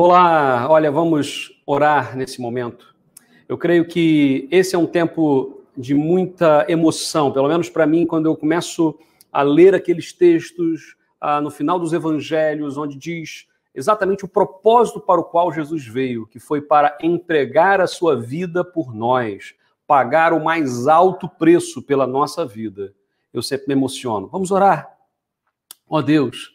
Olá, olha, vamos orar nesse momento. Eu creio que esse é um tempo de muita emoção, pelo menos para mim, quando eu começo a ler aqueles textos ah, no final dos evangelhos, onde diz exatamente o propósito para o qual Jesus veio, que foi para entregar a sua vida por nós, pagar o mais alto preço pela nossa vida. Eu sempre me emociono. Vamos orar. Ó oh, Deus,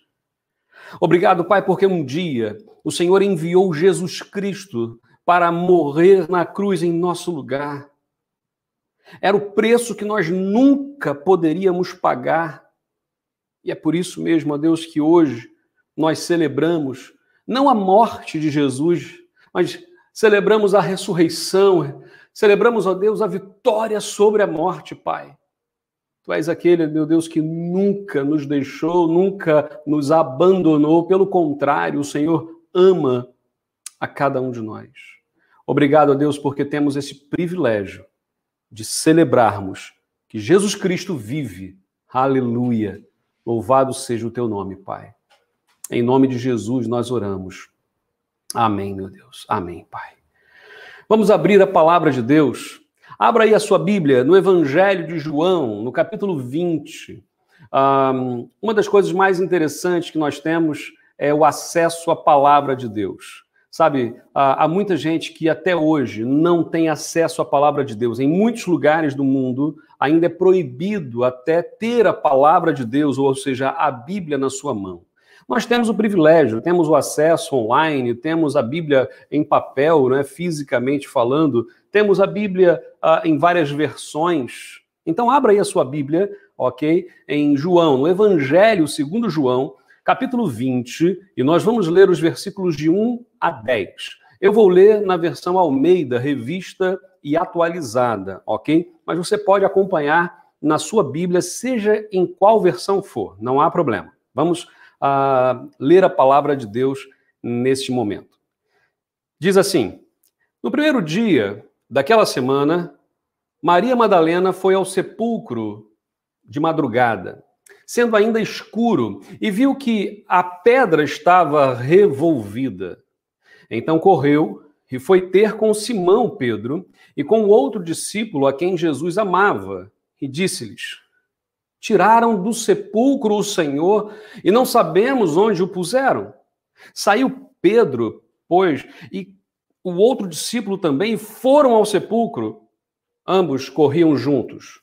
obrigado, Pai, porque um dia o Senhor enviou Jesus Cristo para morrer na cruz em nosso lugar. Era o preço que nós nunca poderíamos pagar. E é por isso mesmo, ó Deus, que hoje nós celebramos não a morte de Jesus, mas celebramos a ressurreição, celebramos, ó Deus, a vitória sobre a morte, Pai. Tu és aquele, meu Deus, que nunca nos deixou, nunca nos abandonou, pelo contrário, o Senhor ama a cada um de nós. Obrigado a Deus porque temos esse privilégio de celebrarmos que Jesus Cristo vive. Aleluia. Louvado seja o teu nome, Pai. Em nome de Jesus nós oramos. Amém, meu Deus. Amém, Pai. Vamos abrir a palavra de Deus. Abra aí a sua Bíblia no Evangelho de João, no capítulo 20. Um, uma das coisas mais interessantes que nós temos é o acesso à palavra de Deus. Sabe, há muita gente que até hoje não tem acesso à palavra de Deus. Em muitos lugares do mundo ainda é proibido até ter a palavra de Deus, ou seja, a Bíblia na sua mão. Nós temos o privilégio, temos o acesso online, temos a Bíblia em papel, né, fisicamente falando, temos a Bíblia uh, em várias versões. Então, abra aí a sua Bíblia, ok? Em João, no Evangelho segundo João, capítulo 20, e nós vamos ler os versículos de 1 a 10. Eu vou ler na versão Almeida, revista e atualizada, ok? Mas você pode acompanhar na sua Bíblia, seja em qual versão for, não há problema. Vamos uh, ler a palavra de Deus neste momento. Diz assim: No primeiro dia daquela semana, Maria Madalena foi ao sepulcro de madrugada sendo ainda escuro, e viu que a pedra estava revolvida. Então correu e foi ter com Simão Pedro e com outro discípulo a quem Jesus amava, e disse-lhes: Tiraram do sepulcro o Senhor e não sabemos onde o puseram. Saiu Pedro, pois, e o outro discípulo também foram ao sepulcro. Ambos corriam juntos.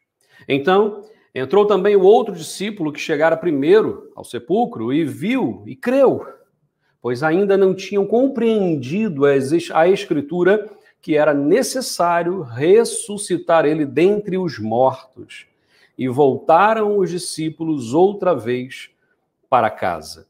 Então, entrou também o outro discípulo que chegara primeiro ao sepulcro e viu e creu, pois ainda não tinham compreendido a Escritura que era necessário ressuscitar ele dentre os mortos. E voltaram os discípulos outra vez para casa.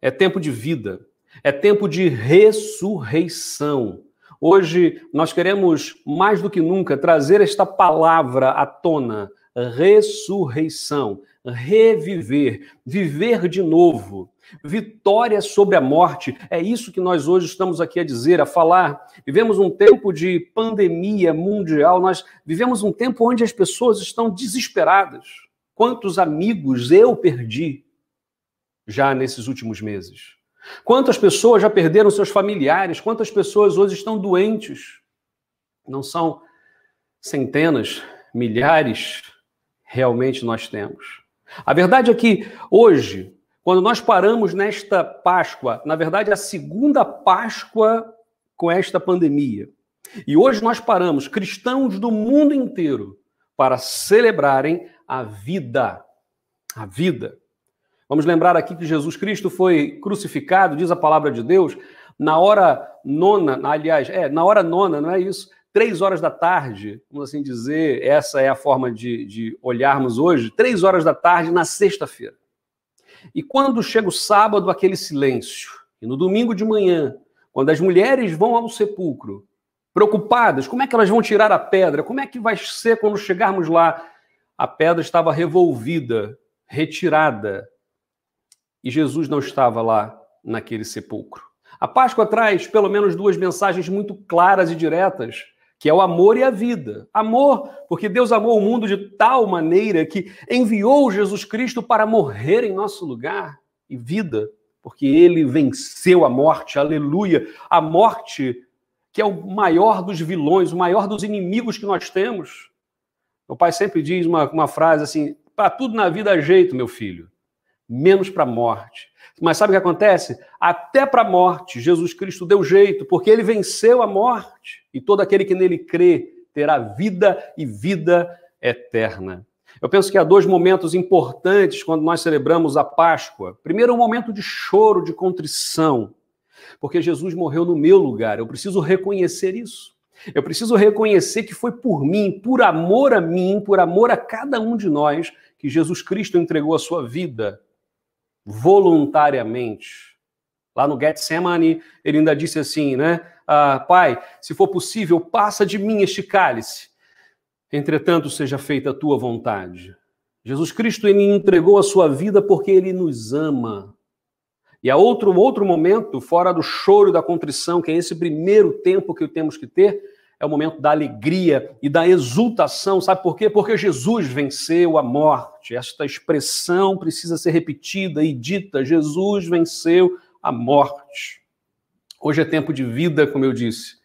É tempo de vida, é tempo de ressurreição. Hoje nós queremos mais do que nunca trazer esta palavra à tona ressurreição, reviver, viver de novo, vitória sobre a morte. É isso que nós hoje estamos aqui a dizer, a falar. Vivemos um tempo de pandemia mundial, nós vivemos um tempo onde as pessoas estão desesperadas. Quantos amigos eu perdi já nesses últimos meses? Quantas pessoas já perderam seus familiares? Quantas pessoas hoje estão doentes? Não são centenas, milhares, realmente nós temos. A verdade é que hoje, quando nós paramos nesta Páscoa, na verdade, a segunda Páscoa com esta pandemia, e hoje nós paramos, cristãos do mundo inteiro, para celebrarem a vida. A vida. Vamos lembrar aqui que Jesus Cristo foi crucificado, diz a palavra de Deus, na hora nona, aliás, é, na hora nona, não é isso? Três horas da tarde, vamos assim dizer, essa é a forma de, de olharmos hoje, três horas da tarde na sexta-feira. E quando chega o sábado, aquele silêncio, e no domingo de manhã, quando as mulheres vão ao sepulcro, preocupadas, como é que elas vão tirar a pedra? Como é que vai ser quando chegarmos lá? A pedra estava revolvida, retirada, e Jesus não estava lá naquele sepulcro. A Páscoa traz pelo menos duas mensagens muito claras e diretas, que é o amor e a vida. Amor, porque Deus amou o mundo de tal maneira que enviou Jesus Cristo para morrer em nosso lugar, e vida, porque ele venceu a morte, aleluia. A morte, que é o maior dos vilões, o maior dos inimigos que nós temos. Meu pai sempre diz uma, uma frase assim: para tudo na vida há jeito, meu filho, menos para a morte. Mas sabe o que acontece? Até para a morte, Jesus Cristo deu jeito, porque ele venceu a morte. E todo aquele que nele crê terá vida e vida eterna. Eu penso que há dois momentos importantes quando nós celebramos a Páscoa. Primeiro, um momento de choro, de contrição, porque Jesus morreu no meu lugar. Eu preciso reconhecer isso. Eu preciso reconhecer que foi por mim, por amor a mim, por amor a cada um de nós, que Jesus Cristo entregou a sua vida voluntariamente. Lá no Getsemane, ele ainda disse assim, né? Ah, Pai, se for possível, passa de mim este cálice. Entretanto, seja feita a tua vontade. Jesus Cristo ele entregou a sua vida porque ele nos ama. E há outro outro momento, fora do choro e da contrição, que é esse primeiro tempo que temos que ter, é o momento da alegria e da exultação. Sabe por quê? Porque Jesus venceu a morte. Esta expressão precisa ser repetida e dita: Jesus venceu a morte. Hoje é tempo de vida, como eu disse.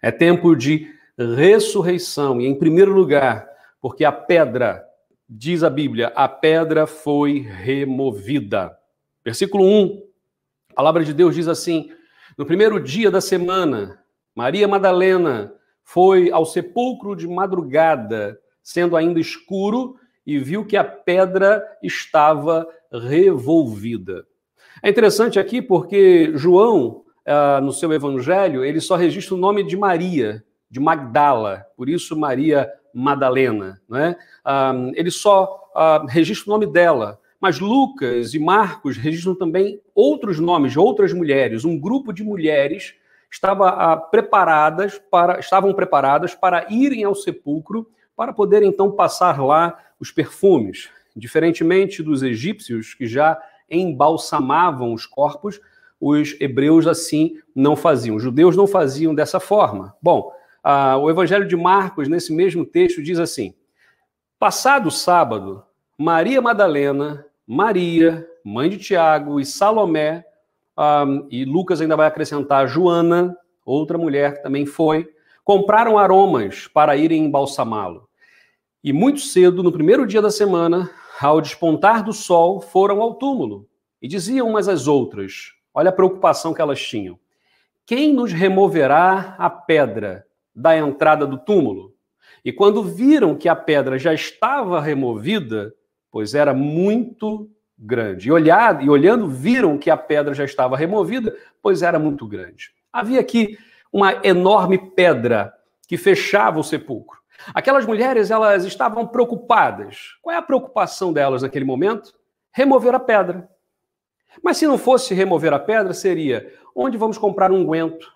É tempo de ressurreição. E em primeiro lugar, porque a pedra, diz a Bíblia, a pedra foi removida. Versículo 1, a palavra de Deus diz assim: No primeiro dia da semana, Maria Madalena foi ao sepulcro de madrugada, sendo ainda escuro, e viu que a pedra estava revolvida. É interessante aqui porque João, ah, no seu evangelho, ele só registra o nome de Maria, de Magdala, por isso Maria Madalena. Né? Ele só ah, registra o nome dela, mas Lucas e Marcos registram também outros nomes de outras mulheres, um grupo de mulheres estava ah, preparadas para, estavam preparadas para irem ao sepulcro para poder então passar lá os perfumes. Diferentemente dos egípcios que já embalsamavam os corpos, os hebreus assim não faziam. Os judeus não faziam dessa forma. Bom, ah, o Evangelho de Marcos, nesse mesmo texto, diz assim: Passado sábado, Maria Madalena, Maria, mãe de Tiago e Salomé, ah, e Lucas ainda vai acrescentar Joana, outra mulher que também foi, compraram aromas para irem embalsamá-lo. E muito cedo, no primeiro dia da semana, ao despontar do sol, foram ao túmulo e diziam umas às outras: olha a preocupação que elas tinham. Quem nos removerá a pedra da entrada do túmulo. E quando viram que a pedra já estava removida, pois era muito grande. E, olhado, e olhando, viram que a pedra já estava removida, pois era muito grande. Havia aqui uma enorme pedra que fechava o sepulcro. Aquelas mulheres, elas estavam preocupadas. Qual é a preocupação delas naquele momento? Remover a pedra. Mas se não fosse remover a pedra, seria onde vamos comprar um unguento?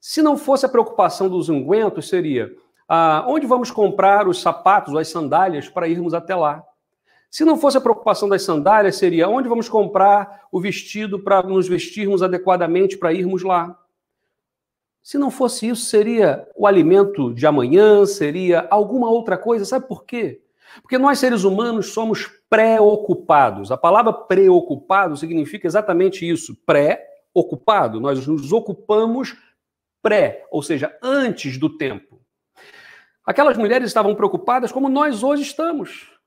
Se não fosse a preocupação dos ungüentos, seria ah, onde vamos comprar os sapatos ou as sandálias para irmos até lá? Se não fosse a preocupação das sandálias, seria onde vamos comprar o vestido para nos vestirmos adequadamente para irmos lá? Se não fosse isso, seria o alimento de amanhã, seria alguma outra coisa. Sabe por quê? Porque nós, seres humanos, somos preocupados. A palavra preocupado significa exatamente isso: pré-ocupado. Nós nos ocupamos pré, ou seja, antes do tempo. Aquelas mulheres estavam preocupadas como nós hoje estamos.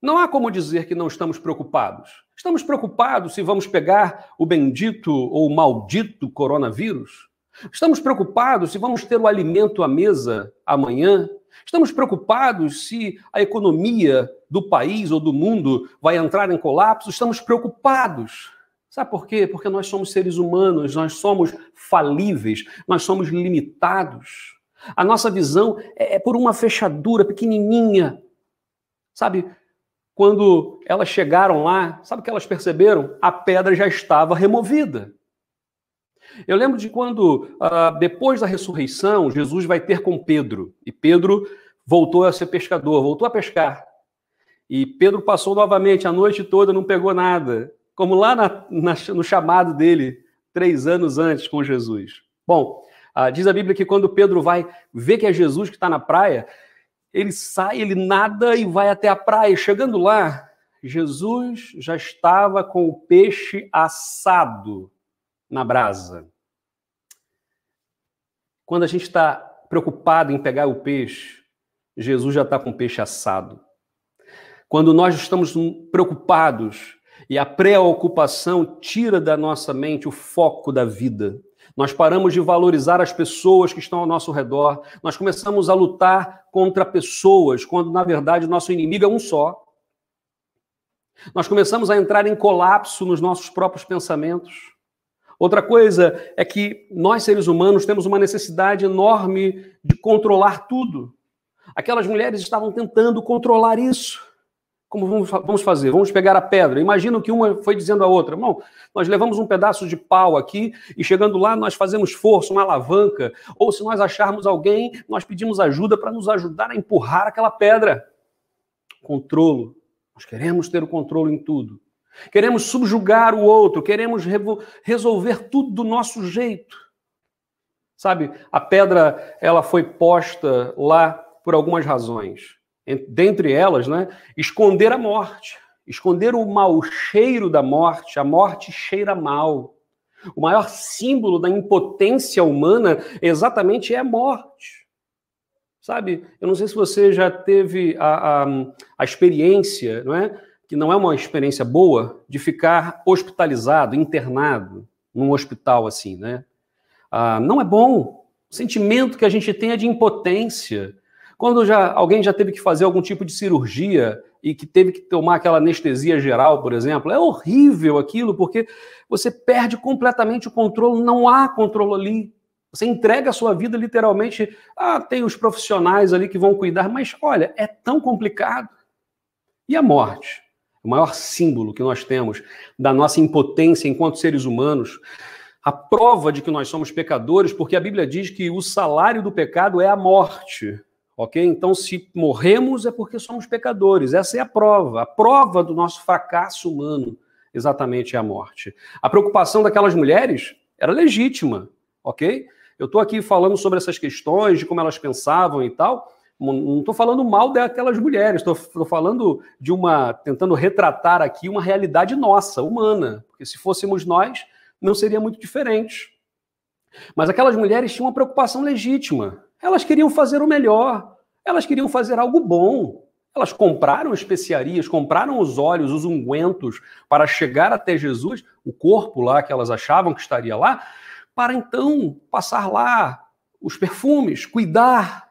Não há como dizer que não estamos preocupados. Estamos preocupados se vamos pegar o bendito ou maldito coronavírus? Estamos preocupados se vamos ter o alimento à mesa amanhã? Estamos preocupados se a economia do país ou do mundo vai entrar em colapso? Estamos preocupados. Sabe por quê? Porque nós somos seres humanos, nós somos falíveis, nós somos limitados. A nossa visão é, é por uma fechadura pequenininha. Sabe, quando elas chegaram lá, sabe o que elas perceberam? A pedra já estava removida. Eu lembro de quando, uh, depois da ressurreição, Jesus vai ter com Pedro. E Pedro voltou a ser pescador, voltou a pescar. E Pedro passou novamente a noite toda, não pegou nada. Como lá na, na, no chamado dele, três anos antes com Jesus. Bom, uh, diz a Bíblia que quando Pedro vai ver que é Jesus que está na praia, ele sai, ele nada e vai até a praia. Chegando lá, Jesus já estava com o peixe assado na brasa. Quando a gente está preocupado em pegar o peixe, Jesus já está com o peixe assado. Quando nós estamos preocupados e a preocupação tira da nossa mente o foco da vida, nós paramos de valorizar as pessoas que estão ao nosso redor, nós começamos a lutar contra pessoas, quando na verdade nosso inimigo é um só. Nós começamos a entrar em colapso nos nossos próprios pensamentos. Outra coisa é que nós, seres humanos, temos uma necessidade enorme de controlar tudo. Aquelas mulheres estavam tentando controlar isso. Como vamos fazer? Vamos pegar a pedra. Imagina que uma foi dizendo à outra: irmão, nós levamos um pedaço de pau aqui e chegando lá nós fazemos força, uma alavanca. Ou se nós acharmos alguém, nós pedimos ajuda para nos ajudar a empurrar aquela pedra. Controlo. Nós queremos ter o controle em tudo. Queremos subjugar o outro, queremos resolver tudo do nosso jeito. Sabe, a pedra ela foi posta lá por algumas razões. Dentre elas, né, esconder a morte, esconder o mau cheiro da morte. A morte cheira mal. O maior símbolo da impotência humana exatamente é a morte. Sabe, eu não sei se você já teve a, a, a experiência, não é? que não é uma experiência boa de ficar hospitalizado, internado num hospital assim, né? Ah, não é bom. O sentimento que a gente tem é de impotência. Quando já alguém já teve que fazer algum tipo de cirurgia e que teve que tomar aquela anestesia geral, por exemplo, é horrível aquilo, porque você perde completamente o controle, não há controle ali. Você entrega a sua vida literalmente. Ah, tem os profissionais ali que vão cuidar, mas olha, é tão complicado. E a morte? o maior símbolo que nós temos da nossa impotência enquanto seres humanos, a prova de que nós somos pecadores, porque a Bíblia diz que o salário do pecado é a morte. Ok? Então, se morremos é porque somos pecadores. Essa é a prova. A prova do nosso fracasso humano, exatamente, é a morte. A preocupação daquelas mulheres era legítima. Ok? Eu estou aqui falando sobre essas questões, de como elas pensavam e tal, não estou falando mal daquelas mulheres, estou falando de uma. tentando retratar aqui uma realidade nossa, humana. Porque se fôssemos nós, não seria muito diferente. Mas aquelas mulheres tinham uma preocupação legítima. Elas queriam fazer o melhor, elas queriam fazer algo bom. Elas compraram especiarias, compraram os óleos, os ungüentos para chegar até Jesus, o corpo lá que elas achavam que estaria lá, para então passar lá os perfumes, cuidar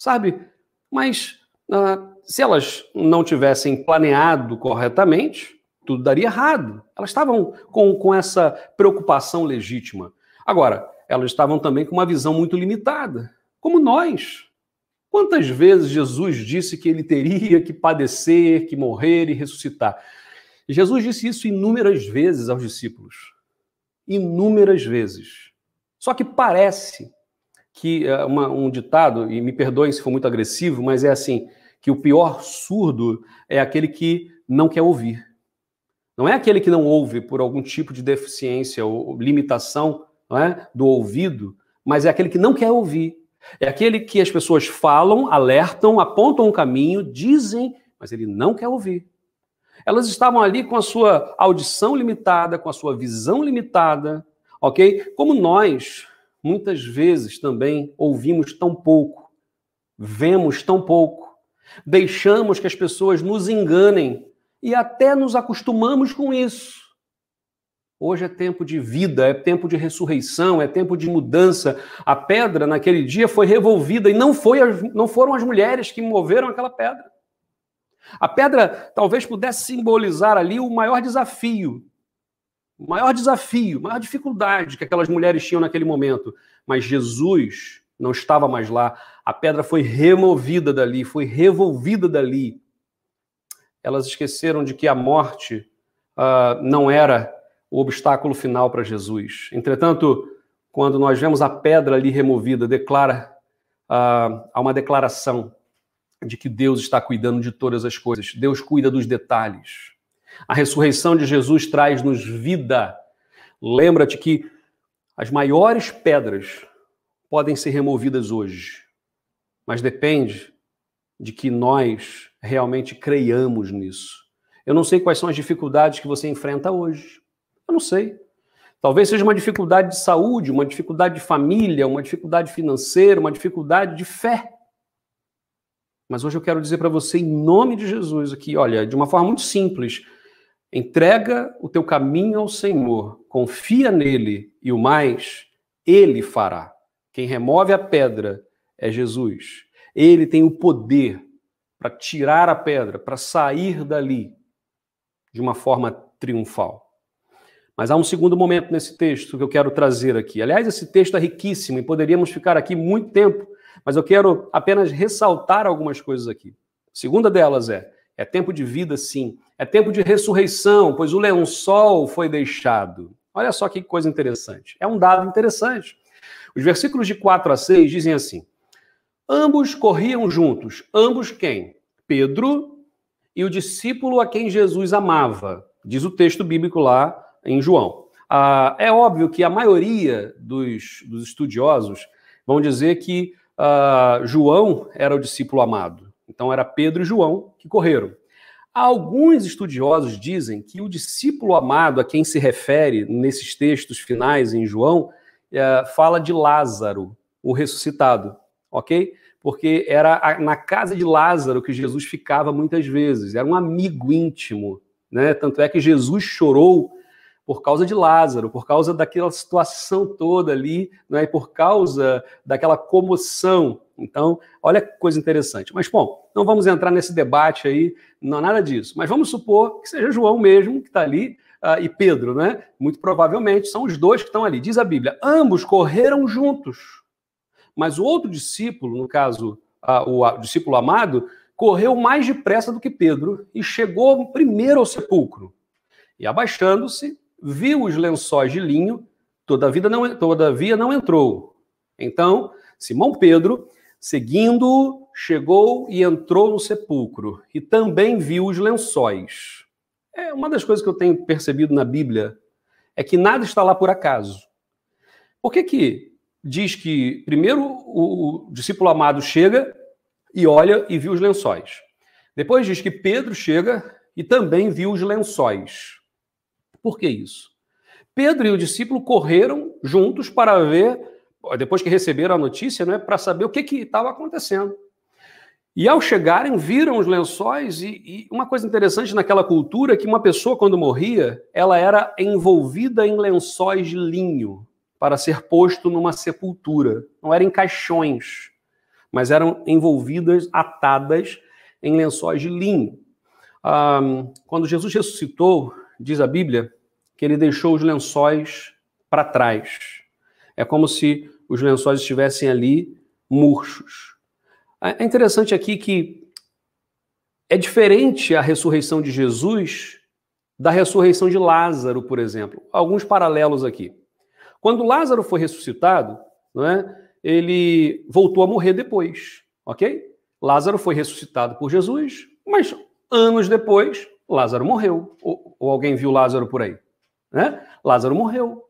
sabe? Mas uh, se elas não tivessem planeado corretamente, tudo daria errado. Elas estavam com, com essa preocupação legítima. Agora, elas estavam também com uma visão muito limitada, como nós. Quantas vezes Jesus disse que ele teria que padecer, que morrer e ressuscitar? Jesus disse isso inúmeras vezes aos discípulos. Inúmeras vezes. Só que parece que é uma, um ditado, e me perdoem se for muito agressivo, mas é assim, que o pior surdo é aquele que não quer ouvir. Não é aquele que não ouve por algum tipo de deficiência ou limitação é, do ouvido, mas é aquele que não quer ouvir. É aquele que as pessoas falam, alertam, apontam um caminho, dizem, mas ele não quer ouvir. Elas estavam ali com a sua audição limitada, com a sua visão limitada, ok? Como nós, muitas vezes também ouvimos tão pouco, vemos tão pouco, deixamos que as pessoas nos enganem e até nos acostumamos com isso. Hoje é tempo de vida, é tempo de ressurreição, é tempo de mudança. A pedra naquele dia foi revolvida e não, foi as, não foram as mulheres que moveram aquela pedra. A pedra talvez pudesse simbolizar ali o maior desafio o maior desafio, a maior dificuldade que aquelas mulheres tinham naquele momento. Mas Jesus não estava mais lá. A pedra foi removida dali, foi revolvida dali. Elas esqueceram de que a morte uh, não era o obstáculo final para Jesus. Entretanto, quando nós vemos a pedra ali removida, declara uh, há uma declaração de que Deus está cuidando de todas as coisas. Deus cuida dos detalhes. A ressurreição de Jesus traz-nos vida. Lembra-te que as maiores pedras podem ser removidas hoje, mas depende de que nós realmente creiamos nisso. Eu não sei quais são as dificuldades que você enfrenta hoje. Eu não sei. Talvez seja uma dificuldade de saúde, uma dificuldade de família, uma dificuldade financeira, uma dificuldade de fé. Mas hoje eu quero dizer para você, em nome de Jesus, aqui, olha, de uma forma muito simples, entrega o teu caminho ao Senhor, confia nele e o mais, ele fará. Quem remove a pedra é Jesus. Ele tem o poder para tirar a pedra, para sair dali de uma forma triunfal. Mas há um segundo momento nesse texto que eu quero trazer aqui. Aliás, esse texto é riquíssimo e poderíamos ficar aqui muito tempo, mas eu quero apenas ressaltar algumas coisas aqui. A segunda delas é: é tempo de vida, sim. É tempo de ressurreição, pois o lençol foi deixado. Olha só que coisa interessante. É um dado interessante. Os versículos de 4 a 6 dizem assim: Ambos corriam juntos. Ambos quem? Pedro e o discípulo a quem Jesus amava. Diz o texto bíblico lá em João. Ah, é óbvio que a maioria dos, dos estudiosos vão dizer que ah, João era o discípulo amado. Então era Pedro e João que correram. Alguns estudiosos dizem que o discípulo amado a quem se refere nesses textos finais em João é, fala de Lázaro, o ressuscitado, ok? Porque era na casa de Lázaro que Jesus ficava muitas vezes, era um amigo íntimo, né? Tanto é que Jesus chorou por causa de Lázaro, por causa daquela situação toda ali, né? e por causa daquela comoção. Então, olha que coisa interessante. Mas, bom, não vamos entrar nesse debate aí, não é nada disso. Mas vamos supor que seja João mesmo que está ali uh, e Pedro, né? Muito provavelmente são os dois que estão ali. Diz a Bíblia: ambos correram juntos. Mas o outro discípulo, no caso, uh, o discípulo amado, correu mais depressa do que Pedro e chegou primeiro ao sepulcro. E abaixando-se, viu os lençóis de linho, todavia não, todavia não entrou. Então, Simão Pedro, seguindo, chegou e entrou no sepulcro, e também viu os lençóis. É uma das coisas que eu tenho percebido na Bíblia é que nada está lá por acaso. Por que que diz que primeiro o, o discípulo amado chega e olha e viu os lençóis? Depois diz que Pedro chega e também viu os lençóis. Por que isso? Pedro e o discípulo correram juntos para ver, depois que receberam a notícia, né, para saber o que estava acontecendo. E ao chegarem, viram os lençóis, e, e, uma coisa interessante naquela cultura é que uma pessoa, quando morria, ela era envolvida em lençóis de linho para ser posto numa sepultura. Não eram caixões, mas eram envolvidas, atadas em lençóis de linho. Ah, quando Jesus ressuscitou, diz a Bíblia, que ele deixou os lençóis para trás. É como se os lençóis estivessem ali murchos. É interessante aqui que é diferente a ressurreição de Jesus da ressurreição de Lázaro, por exemplo. Alguns paralelos aqui. Quando Lázaro foi ressuscitado, não é? ele voltou a morrer depois, ok? Lázaro foi ressuscitado por Jesus, mas anos depois, Lázaro morreu. Ou, ou alguém viu Lázaro por aí? Né? Lázaro morreu.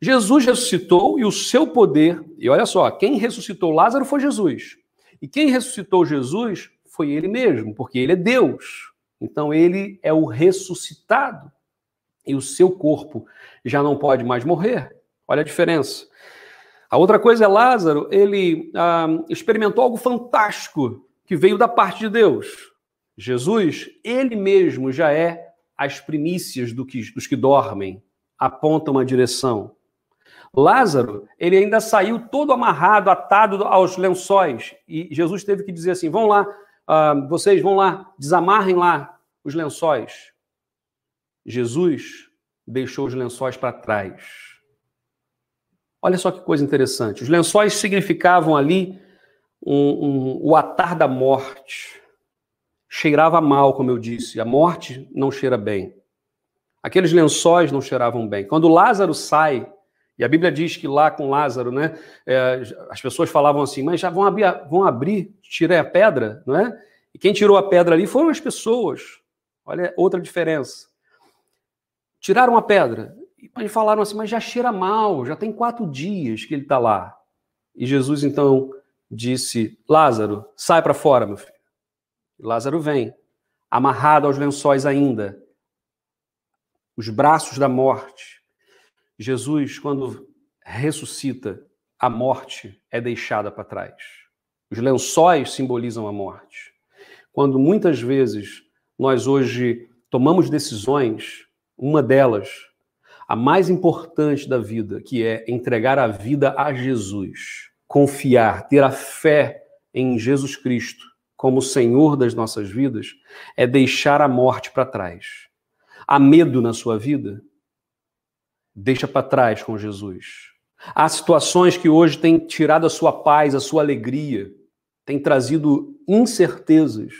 Jesus ressuscitou e o seu poder, e olha só, quem ressuscitou Lázaro foi Jesus. E quem ressuscitou Jesus foi ele mesmo, porque ele é Deus. Então ele é o ressuscitado. E o seu corpo já não pode mais morrer. Olha a diferença. A outra coisa é Lázaro, ele ah, experimentou algo fantástico que veio da parte de Deus. Jesus, ele mesmo já é as primícias do que, dos que dormem, aponta uma direção. Lázaro, ele ainda saiu todo amarrado, atado aos lençóis. E Jesus teve que dizer assim: vão lá, uh, vocês vão lá, desamarrem lá os lençóis. Jesus deixou os lençóis para trás. Olha só que coisa interessante. Os lençóis significavam ali um, um, o atar da morte. Cheirava mal, como eu disse. A morte não cheira bem. Aqueles lençóis não cheiravam bem. Quando Lázaro sai, e a Bíblia diz que lá com Lázaro, né, é, as pessoas falavam assim, mas já vão abrir, vão abrir, tirei a pedra, não é? E quem tirou a pedra ali foram as pessoas. Olha outra diferença. Tiraram a pedra e falaram assim, mas já cheira mal, já tem quatro dias que ele está lá. E Jesus então disse, Lázaro, sai para fora, meu filho. Lázaro vem, amarrado aos lençóis ainda, os braços da morte. Jesus, quando ressuscita, a morte é deixada para trás. Os lençóis simbolizam a morte. Quando muitas vezes nós hoje tomamos decisões, uma delas, a mais importante da vida, que é entregar a vida a Jesus, confiar, ter a fé em Jesus Cristo como Senhor das nossas vidas, é deixar a morte para trás. Há medo na sua vida? Deixa para trás com Jesus. Há situações que hoje têm tirado a sua paz, a sua alegria, têm trazido incertezas.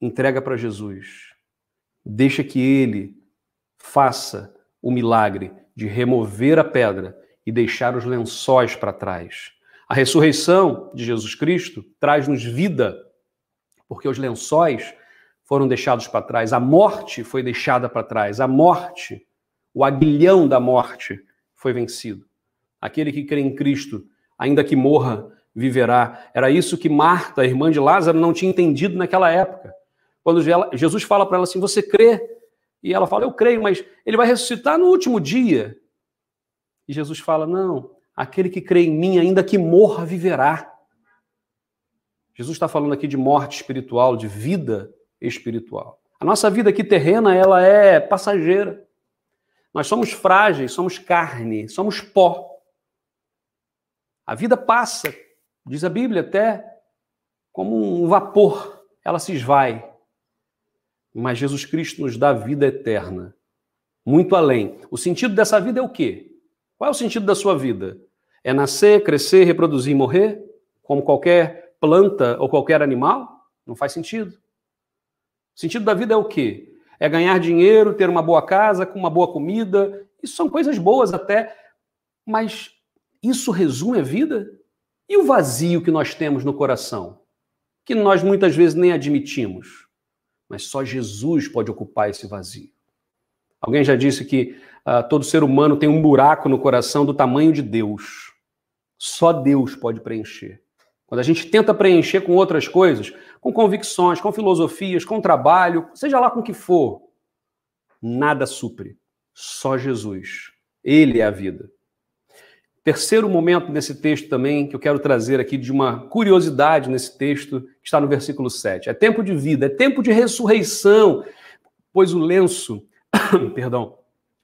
Entrega para Jesus. Deixa que Ele faça o milagre de remover a pedra e deixar os lençóis para trás. A ressurreição de Jesus Cristo traz-nos vida, porque os lençóis foram deixados para trás, a morte foi deixada para trás, a morte, o aguilhão da morte foi vencido. Aquele que crê em Cristo, ainda que morra, viverá. Era isso que Marta, irmã de Lázaro, não tinha entendido naquela época. Quando Jesus fala para ela assim: Você crê? E ela fala: Eu creio, mas ele vai ressuscitar no último dia. E Jesus fala: Não, aquele que crê em mim, ainda que morra, viverá. Jesus está falando aqui de morte espiritual, de vida espiritual. A nossa vida aqui terrena, ela é passageira. Nós somos frágeis, somos carne, somos pó. A vida passa, diz a Bíblia, até como um vapor, ela se esvai. Mas Jesus Cristo nos dá vida eterna, muito além. O sentido dessa vida é o quê? Qual é o sentido da sua vida? É nascer, crescer, reproduzir e morrer, como qualquer planta ou qualquer animal? Não faz sentido. O sentido da vida é o quê? É ganhar dinheiro, ter uma boa casa, com uma boa comida. Isso são coisas boas até, mas isso resume a vida? E o vazio que nós temos no coração? Que nós muitas vezes nem admitimos. Mas só Jesus pode ocupar esse vazio. Alguém já disse que uh, todo ser humano tem um buraco no coração do tamanho de Deus. Só Deus pode preencher. Quando a gente tenta preencher com outras coisas, com convicções, com filosofias, com trabalho, seja lá com o que for, nada supre. Só Jesus. Ele é a vida. Terceiro momento nesse texto também, que eu quero trazer aqui de uma curiosidade nesse texto, que está no versículo 7. É tempo de vida, é tempo de ressurreição, pois o lenço, perdão,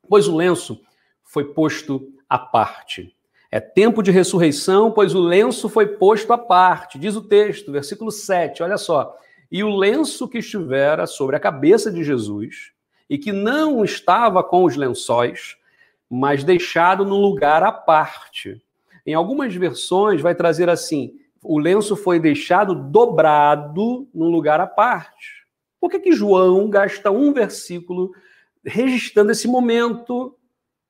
pois o lenço foi posto à parte. É tempo de ressurreição, pois o lenço foi posto à parte, diz o texto, versículo 7, olha só. E o lenço que estivera sobre a cabeça de Jesus, e que não estava com os lençóis, mas deixado num lugar à parte. Em algumas versões vai trazer assim: o lenço foi deixado dobrado num lugar à parte. Por que, que João gasta um versículo registrando esse momento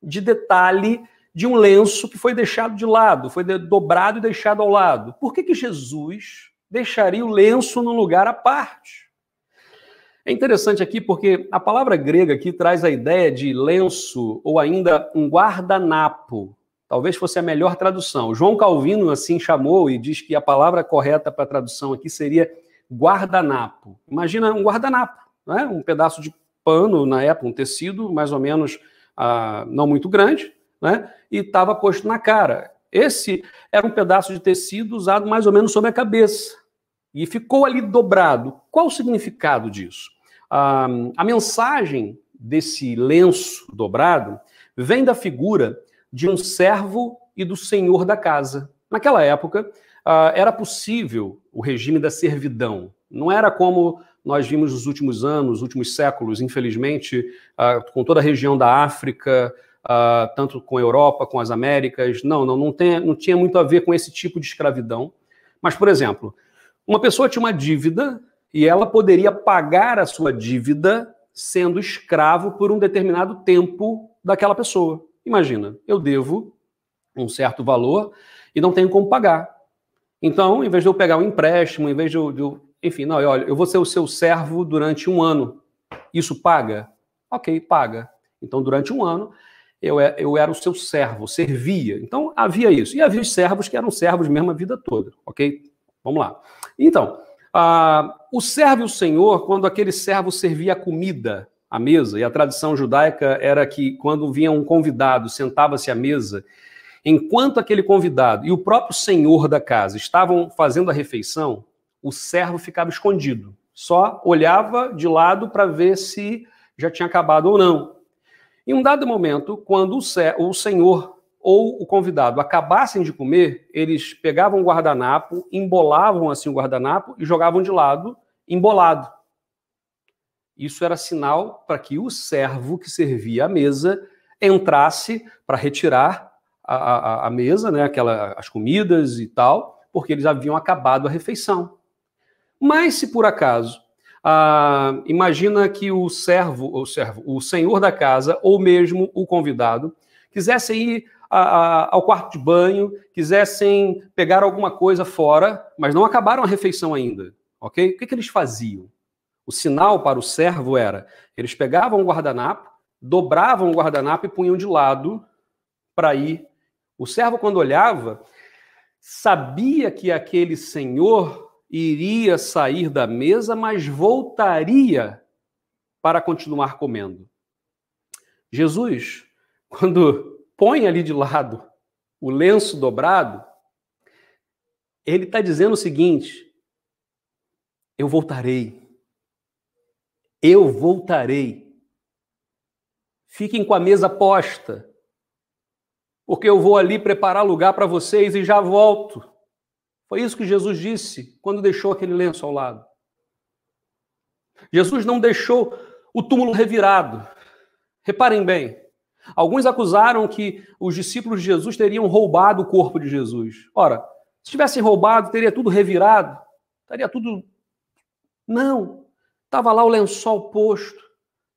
de detalhe de um lenço que foi deixado de lado, foi dobrado e deixado ao lado. Por que, que Jesus deixaria o lenço num lugar à parte? É interessante aqui porque a palavra grega aqui traz a ideia de lenço ou ainda um guardanapo. Talvez fosse a melhor tradução. João Calvino assim chamou e diz que a palavra correta para a tradução aqui seria guardanapo. Imagina um guardanapo, né? um pedaço de pano na época, um tecido mais ou menos ah, não muito grande, né? e estava posto na cara. Esse era um pedaço de tecido usado mais ou menos sobre a cabeça. E ficou ali dobrado. Qual o significado disso? Ah, a mensagem desse lenço dobrado vem da figura de um servo e do senhor da casa. Naquela época, ah, era possível o regime da servidão. Não era como nós vimos nos últimos anos, nos últimos séculos, infelizmente, ah, com toda a região da África, uh, tanto com a Europa, com as Américas. Não, não, não, tem, não tinha muito a ver com esse tipo de escravidão. Mas, por exemplo, uma pessoa tinha uma dívida e ela poderia pagar a sua dívida sendo escravo por um determinado tempo daquela pessoa. Imagina, eu devo um certo valor e não tenho como pagar. Então, em vez de eu pegar um empréstimo, em vez de eu, de eu enfim, não, olha, eu vou ser o seu servo durante um ano. Isso paga? Ok, paga. Então, durante um ano, eu, é, eu era o seu servo, servia. Então, havia isso. E havia os servos que eram servos mesmo a vida toda, ok? Vamos lá. Então, o servo e o senhor, quando aquele servo servia a comida à mesa, e a tradição judaica era que quando vinha um convidado, sentava-se à mesa, enquanto aquele convidado e o próprio senhor da casa estavam fazendo a refeição, o servo ficava escondido, só olhava de lado para ver se já tinha acabado ou não. Em um dado momento, quando o senhor ou o convidado acabassem de comer, eles pegavam o guardanapo, embolavam assim o guardanapo e jogavam de lado, embolado. Isso era sinal para que o servo que servia a mesa entrasse para retirar a, a, a, mesa, né, aquela, as comidas e tal, porque eles haviam acabado a refeição. Mas se por acaso, ah, imagina que o servo, o servo, o senhor da casa, ou mesmo o convidado, quisessem ir a, a, ao quarto de banho, quisessem pegar alguma coisa fora, mas não acabaram a refeição ainda, ok? O que, que eles faziam? O sinal para o servo era: eles pegavam o guardanapo, dobravam o guardanapo e punham de lado para ir. O servo, quando olhava, sabia que aquele senhor iria sair da mesa, mas voltaria para continuar comendo. Jesus, quando põe ali de lado o lenço dobrado, ele está dizendo o seguinte: eu voltarei. Eu voltarei. Fiquem com a mesa posta, porque eu vou ali preparar lugar para vocês e já volto. Foi isso que Jesus disse quando deixou aquele lenço ao lado. Jesus não deixou o túmulo revirado. Reparem bem, alguns acusaram que os discípulos de Jesus teriam roubado o corpo de Jesus. Ora, se tivessem roubado, teria tudo revirado, estaria tudo. Não, estava lá o lençol posto,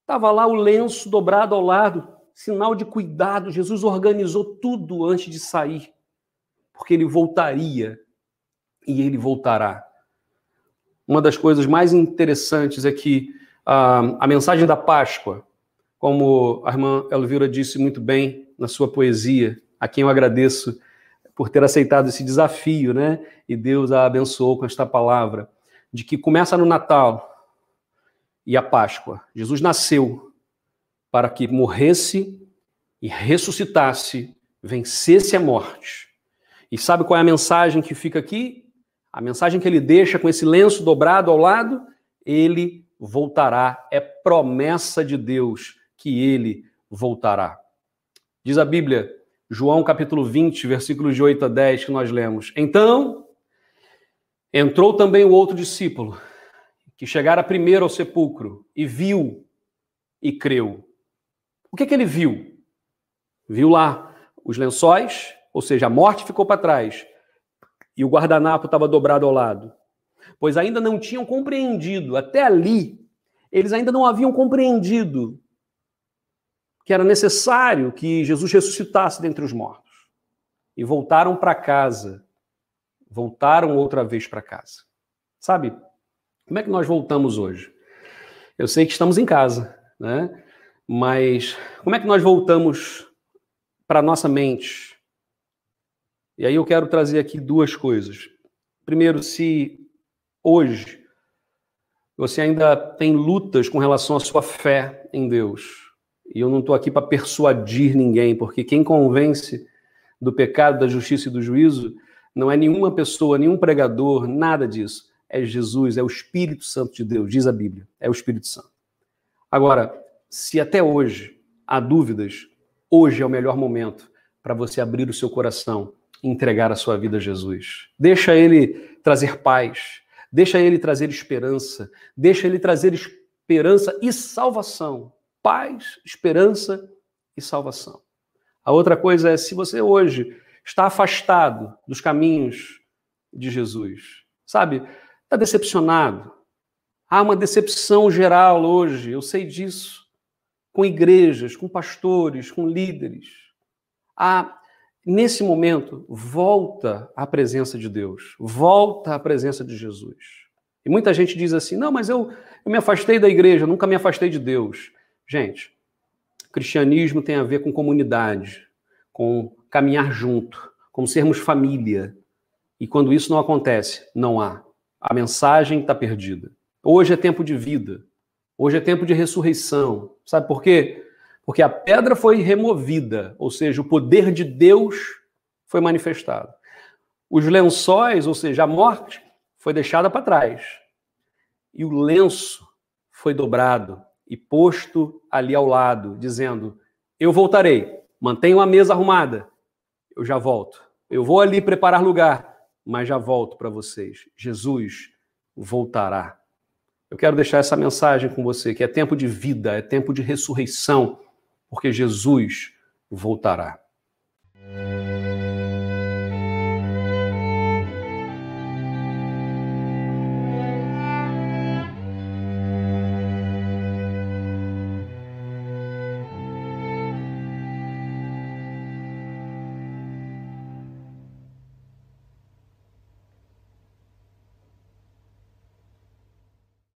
estava lá o lenço dobrado ao lado, sinal de cuidado. Jesus organizou tudo antes de sair, porque ele voltaria e ele voltará. Uma das coisas mais interessantes é que uh, a mensagem da Páscoa, como a irmã Elvira disse muito bem na sua poesia, a quem eu agradeço por ter aceitado esse desafio, né? E Deus a abençoou com esta palavra, de que começa no Natal e a Páscoa. Jesus nasceu para que morresse e ressuscitasse, vencesse a morte. E sabe qual é a mensagem que fica aqui? A mensagem que ele deixa com esse lenço dobrado ao lado, ele voltará. É promessa de Deus que ele voltará. Diz a Bíblia, João capítulo 20, versículos de 8 a 10, que nós lemos. Então, entrou também o outro discípulo, que chegara primeiro ao sepulcro, e viu e creu. O que, que ele viu? Viu lá os lençóis, ou seja, a morte ficou para trás, e o guardanapo estava dobrado ao lado. Pois ainda não tinham compreendido, até ali, eles ainda não haviam compreendido que era necessário que Jesus ressuscitasse dentre os mortos. E voltaram para casa. Voltaram outra vez para casa. Sabe, como é que nós voltamos hoje? Eu sei que estamos em casa, né? Mas como é que nós voltamos para nossa mente, e aí eu quero trazer aqui duas coisas. Primeiro, se hoje você ainda tem lutas com relação à sua fé em Deus, e eu não estou aqui para persuadir ninguém, porque quem convence do pecado, da justiça e do juízo não é nenhuma pessoa, nenhum pregador, nada disso. É Jesus, é o Espírito Santo de Deus, diz a Bíblia. É o Espírito Santo. Agora, se até hoje há dúvidas, hoje é o melhor momento para você abrir o seu coração entregar a sua vida a Jesus. Deixa ele trazer paz, deixa ele trazer esperança, deixa ele trazer esperança e salvação. Paz, esperança e salvação. A outra coisa é se você hoje está afastado dos caminhos de Jesus, sabe? Está decepcionado. Há uma decepção geral hoje, eu sei disso, com igrejas, com pastores, com líderes. Há, nesse momento, volta à presença de Deus, volta à presença de Jesus. E muita gente diz assim: não, mas eu, eu me afastei da igreja, nunca me afastei de Deus. Gente, cristianismo tem a ver com comunidade, com caminhar junto, com sermos família. E quando isso não acontece, não há. A mensagem está perdida. Hoje é tempo de vida. Hoje é tempo de ressurreição. Sabe por quê? Porque a pedra foi removida, ou seja, o poder de Deus foi manifestado. Os lençóis, ou seja, a morte, foi deixada para trás. E o lenço foi dobrado e posto ali ao lado, dizendo: Eu voltarei, mantenho a mesa arrumada, eu já volto. Eu vou ali preparar lugar, mas já volto para vocês. Jesus voltará. Eu quero deixar essa mensagem com você, que é tempo de vida, é tempo de ressurreição, porque Jesus voltará.